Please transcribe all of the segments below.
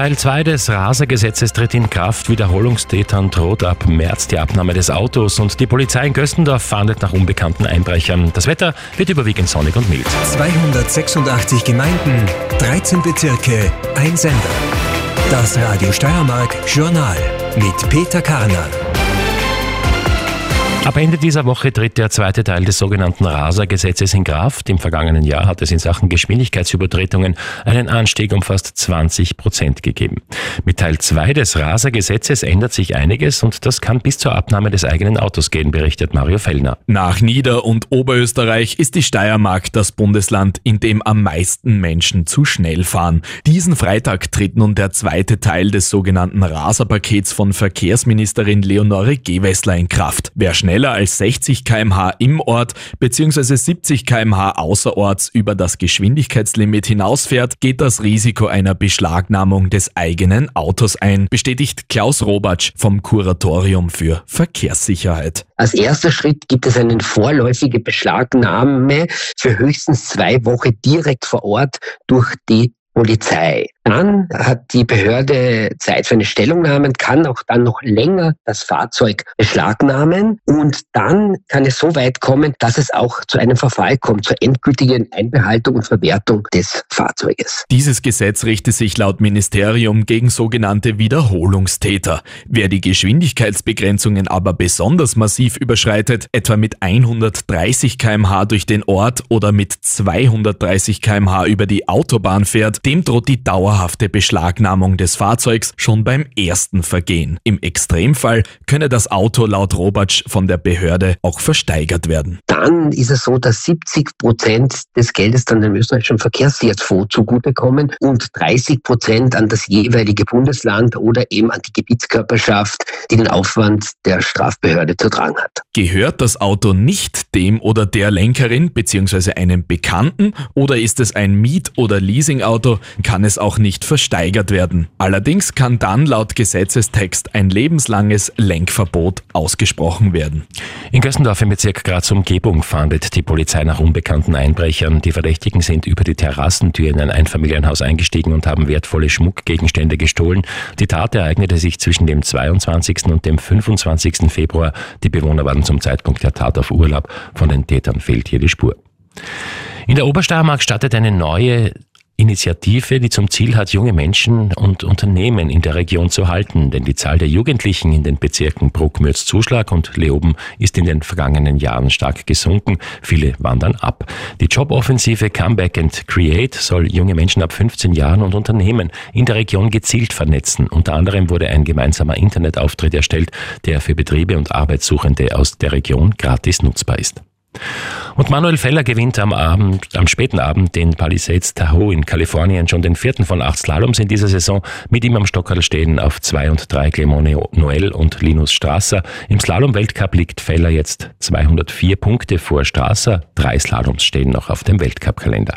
Teil 2 des Rasergesetzes tritt in Kraft. Wiederholungstätern droht ab März die Abnahme des Autos und die Polizei in Göstendorf fahndet nach unbekannten Einbrechern. Das Wetter wird überwiegend sonnig und mild. 286 Gemeinden, 13 Bezirke, ein Sender. Das Radio Steiermark Journal mit Peter Karner. Ab Ende dieser Woche tritt der zweite Teil des sogenannten Raser-Gesetzes in Kraft. Im vergangenen Jahr hat es in Sachen Geschwindigkeitsübertretungen einen Anstieg um fast 20 Prozent gegeben. Mit Teil 2 des Raser-Gesetzes ändert sich einiges und das kann bis zur Abnahme des eigenen Autos gehen, berichtet Mario Fellner. Nach Nieder- und Oberösterreich ist die Steiermark das Bundesland, in dem am meisten Menschen zu schnell fahren. Diesen Freitag tritt nun der zweite Teil des sogenannten Raser-Pakets von Verkehrsministerin Leonore Gewessler in Kraft. Wer schnell schneller als 60 kmh im Ort bzw. 70 kmh außerorts über das Geschwindigkeitslimit hinausfährt, geht das Risiko einer Beschlagnahmung des eigenen Autos ein, bestätigt Klaus Robatsch vom Kuratorium für Verkehrssicherheit. Als erster Schritt gibt es eine vorläufige Beschlagnahme für höchstens zwei Wochen direkt vor Ort durch die Polizei. Dann hat die Behörde Zeit für eine Stellungnahme, kann auch dann noch länger das Fahrzeug beschlagnahmen und dann kann es so weit kommen, dass es auch zu einem Verfall kommt, zur endgültigen Einbehaltung und Verwertung des Fahrzeuges. Dieses Gesetz richtet sich laut Ministerium gegen sogenannte Wiederholungstäter. Wer die Geschwindigkeitsbegrenzungen aber besonders massiv überschreitet, etwa mit 130 kmh durch den Ort oder mit 230 kmh über die Autobahn fährt, dem droht die dauerhafte Beschlagnahmung des Fahrzeugs schon beim ersten Vergehen. Im Extremfall könne das Auto laut Robatsch von der Behörde auch versteigert werden. Dann ist es so, dass 70 Prozent des Geldes dann dem österreichischen Verkehrssicherheitsfonds zugutekommen und 30 Prozent an das jeweilige Bundesland oder eben an die Gebietskörperschaft, die den Aufwand der Strafbehörde zu tragen hat. Gehört das Auto nicht dem oder der Lenkerin bzw. einem Bekannten oder ist es ein Miet- oder Leasingauto, kann es auch nicht versteigert werden. Allerdings kann dann laut Gesetzestext ein lebenslanges Lenkverbot ausgesprochen werden. In Gössendorf im Bezirk Graz Umgebung fahndet die Polizei nach unbekannten Einbrechern. Die Verdächtigen sind über die Terrassentür in ein Einfamilienhaus eingestiegen und haben wertvolle Schmuckgegenstände gestohlen. Die Tat ereignete sich zwischen dem 22. und dem 25. Februar. Die Bewohner waren zum Zeitpunkt der Tat auf Urlaub. Von den Tätern fehlt hier die Spur. In der Obersteiermark startet eine neue Initiative, die zum Ziel hat, junge Menschen und Unternehmen in der Region zu halten. Denn die Zahl der Jugendlichen in den Bezirken Bruck, Mürz, Zuschlag und Leoben ist in den vergangenen Jahren stark gesunken. Viele wandern ab. Die Joboffensive Comeback and Create soll junge Menschen ab 15 Jahren und Unternehmen in der Region gezielt vernetzen. Unter anderem wurde ein gemeinsamer Internetauftritt erstellt, der für Betriebe und Arbeitssuchende aus der Region gratis nutzbar ist. Und Manuel Feller gewinnt am Abend, am späten Abend den Palisades Tahoe in Kalifornien schon den vierten von acht Slaloms in dieser Saison. Mit ihm am Stockerl stehen auf zwei und drei Clement Noel und Linus Strasser. Im Slalom-Weltcup liegt Feller jetzt 204 Punkte vor Strasser. Drei Slaloms stehen noch auf dem Weltcup-Kalender.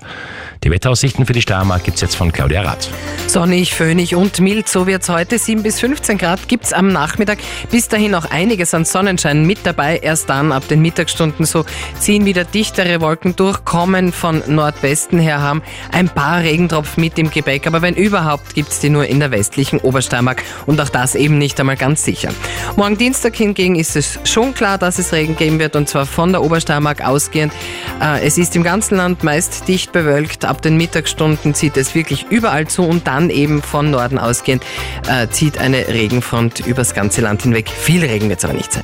Die Wetteraussichten für die Steiermark gibt's jetzt von Claudia Rath. Sonnig, föhnig und mild, so wird's heute. 7 bis 15 Grad gibt's am Nachmittag. Bis dahin auch einiges an Sonnenschein mit dabei. Erst dann ab den Mittagsstunden so ziehen wieder dichtere Wolken durch, kommen von Nordwesten her, haben ein paar Regentropfen mit im Gepäck, aber wenn überhaupt, gibt es die nur in der westlichen Obersteiermark und auch das eben nicht einmal ganz sicher. Morgen Dienstag hingegen ist es schon klar, dass es Regen geben wird und zwar von der Obersteiermark ausgehend. Äh, es ist im ganzen Land meist dicht bewölkt, ab den Mittagsstunden zieht es wirklich überall zu und dann eben von Norden ausgehend äh, zieht eine Regenfront übers ganze Land hinweg. Viel Regen wird es aber nicht sein.